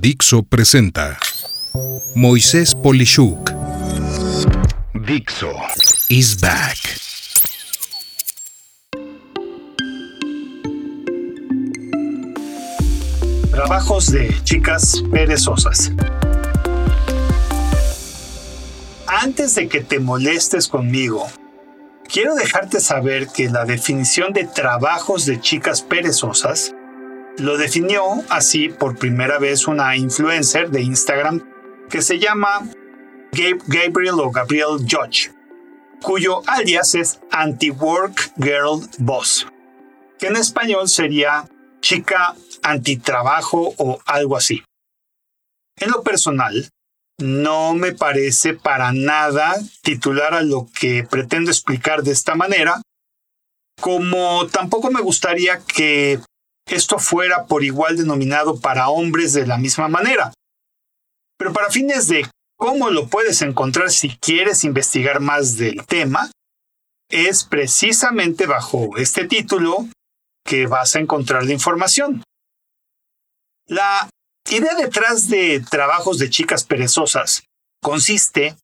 Dixo presenta Moisés Polishuk. Dixo is back. Trabajos de chicas perezosas. Antes de que te molestes conmigo, quiero dejarte saber que la definición de trabajos de chicas perezosas lo definió así por primera vez una influencer de Instagram que se llama Gabriel o Gabriel Judge, cuyo alias es Anti-Work Girl Boss, que en español sería chica antitrabajo o algo así. En lo personal, no me parece para nada titular a lo que pretendo explicar de esta manera, como tampoco me gustaría que esto fuera por igual denominado para hombres de la misma manera. Pero para fines de cómo lo puedes encontrar si quieres investigar más del tema, es precisamente bajo este título que vas a encontrar la información. La idea detrás de trabajos de chicas perezosas consiste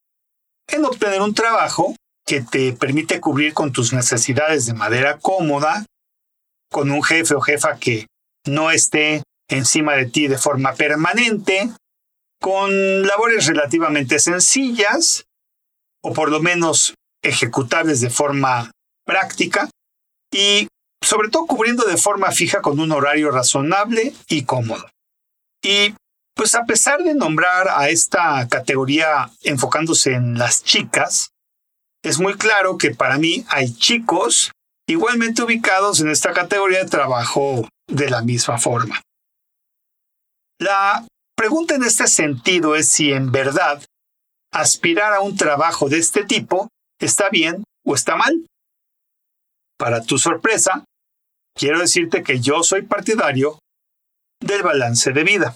en obtener un trabajo que te permite cubrir con tus necesidades de manera cómoda, con un jefe o jefa que no esté encima de ti de forma permanente, con labores relativamente sencillas, o por lo menos ejecutables de forma práctica, y sobre todo cubriendo de forma fija con un horario razonable y cómodo. Y pues a pesar de nombrar a esta categoría enfocándose en las chicas, es muy claro que para mí hay chicos igualmente ubicados en esta categoría de trabajo de la misma forma. La pregunta en este sentido es si en verdad aspirar a un trabajo de este tipo está bien o está mal. Para tu sorpresa, quiero decirte que yo soy partidario del balance de vida.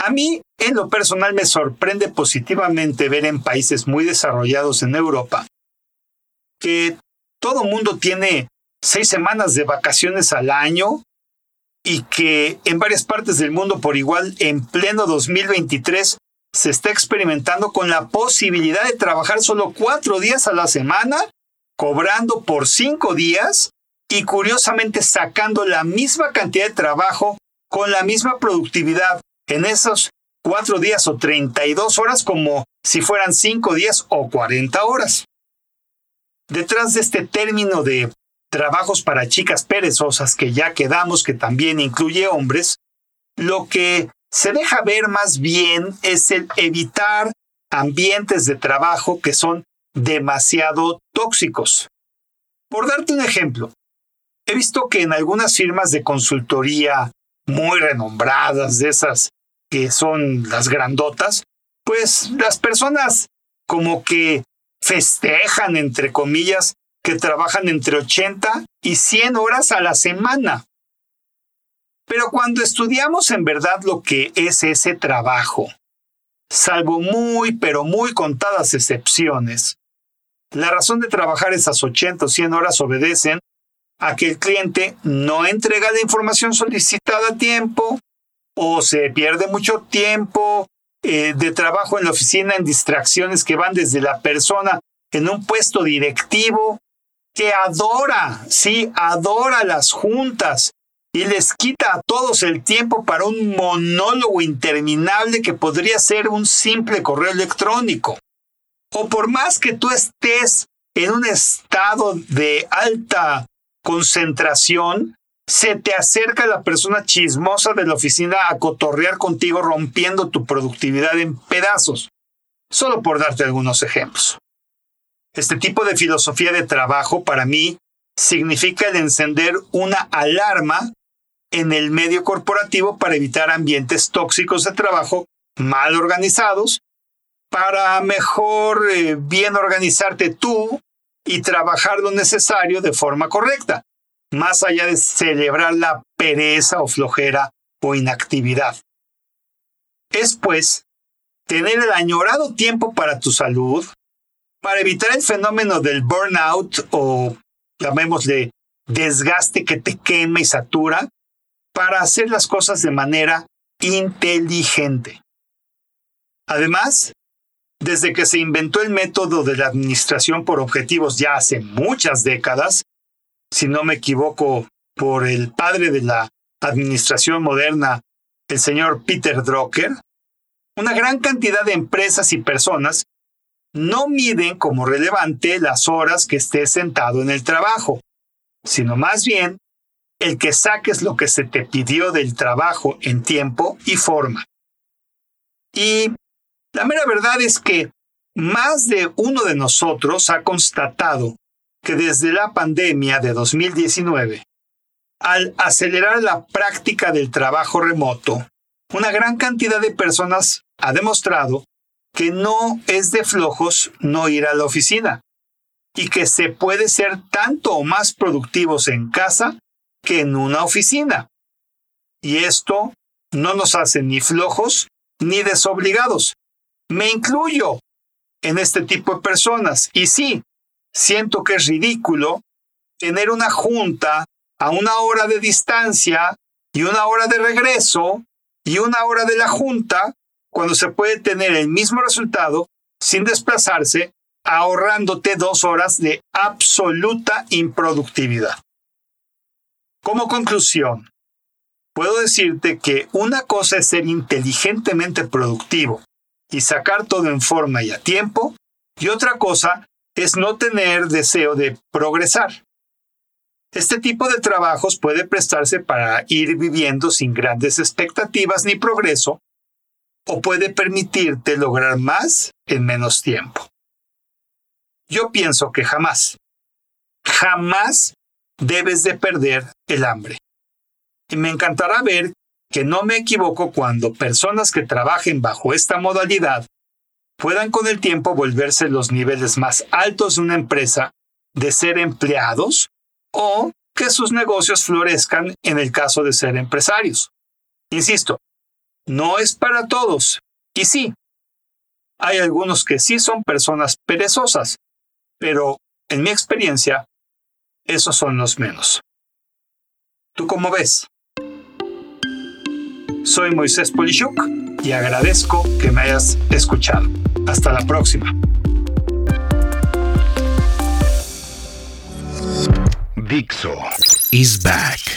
A mí, en lo personal, me sorprende positivamente ver en países muy desarrollados en Europa que todo mundo tiene seis semanas de vacaciones al año y que en varias partes del mundo por igual en pleno 2023 se está experimentando con la posibilidad de trabajar solo cuatro días a la semana, cobrando por cinco días y curiosamente sacando la misma cantidad de trabajo con la misma productividad en esos cuatro días o 32 horas como si fueran cinco días o 40 horas. Detrás de este término de trabajos para chicas perezosas, que ya quedamos que también incluye hombres, lo que se deja ver más bien es el evitar ambientes de trabajo que son demasiado tóxicos. Por darte un ejemplo, he visto que en algunas firmas de consultoría muy renombradas, de esas que son las grandotas, pues las personas como que festejan, entre comillas, que trabajan entre 80 y 100 horas a la semana. Pero cuando estudiamos en verdad lo que es ese trabajo, salvo muy, pero muy contadas excepciones, la razón de trabajar esas 80 o 100 horas obedecen a que el cliente no entrega la información solicitada a tiempo o se pierde mucho tiempo eh, de trabajo en la oficina en distracciones que van desde la persona en un puesto directivo que adora, sí, adora las juntas y les quita a todos el tiempo para un monólogo interminable que podría ser un simple correo electrónico. O por más que tú estés en un estado de alta concentración, se te acerca la persona chismosa de la oficina a cotorrear contigo rompiendo tu productividad en pedazos. Solo por darte algunos ejemplos. Este tipo de filosofía de trabajo para mí significa el encender una alarma en el medio corporativo para evitar ambientes tóxicos de trabajo mal organizados, para mejor eh, bien organizarte tú y trabajar lo necesario de forma correcta, más allá de celebrar la pereza o flojera o inactividad. Es pues tener el añorado tiempo para tu salud, para evitar el fenómeno del burnout o llamémosle desgaste que te quema y satura, para hacer las cosas de manera inteligente. Además, desde que se inventó el método de la administración por objetivos ya hace muchas décadas, si no me equivoco, por el padre de la administración moderna, el señor Peter Drucker, una gran cantidad de empresas y personas no miden como relevante las horas que estés sentado en el trabajo, sino más bien el que saques lo que se te pidió del trabajo en tiempo y forma. Y la mera verdad es que más de uno de nosotros ha constatado que desde la pandemia de 2019, al acelerar la práctica del trabajo remoto, una gran cantidad de personas ha demostrado que no es de flojos no ir a la oficina y que se puede ser tanto o más productivos en casa que en una oficina. Y esto no nos hace ni flojos ni desobligados. Me incluyo en este tipo de personas. Y sí, siento que es ridículo tener una junta a una hora de distancia y una hora de regreso y una hora de la junta cuando se puede tener el mismo resultado sin desplazarse, ahorrándote dos horas de absoluta improductividad. Como conclusión, puedo decirte que una cosa es ser inteligentemente productivo y sacar todo en forma y a tiempo, y otra cosa es no tener deseo de progresar. Este tipo de trabajos puede prestarse para ir viviendo sin grandes expectativas ni progreso, o puede permitirte lograr más en menos tiempo. Yo pienso que jamás, jamás debes de perder el hambre. Y me encantará ver que no me equivoco cuando personas que trabajen bajo esta modalidad puedan con el tiempo volverse los niveles más altos de una empresa de ser empleados o que sus negocios florezcan en el caso de ser empresarios. Insisto, no es para todos. Y sí, hay algunos que sí son personas perezosas, pero en mi experiencia, esos son los menos. ¿Tú cómo ves? Soy Moisés Polishuk y agradezco que me hayas escuchado. Hasta la próxima. Dixo is back.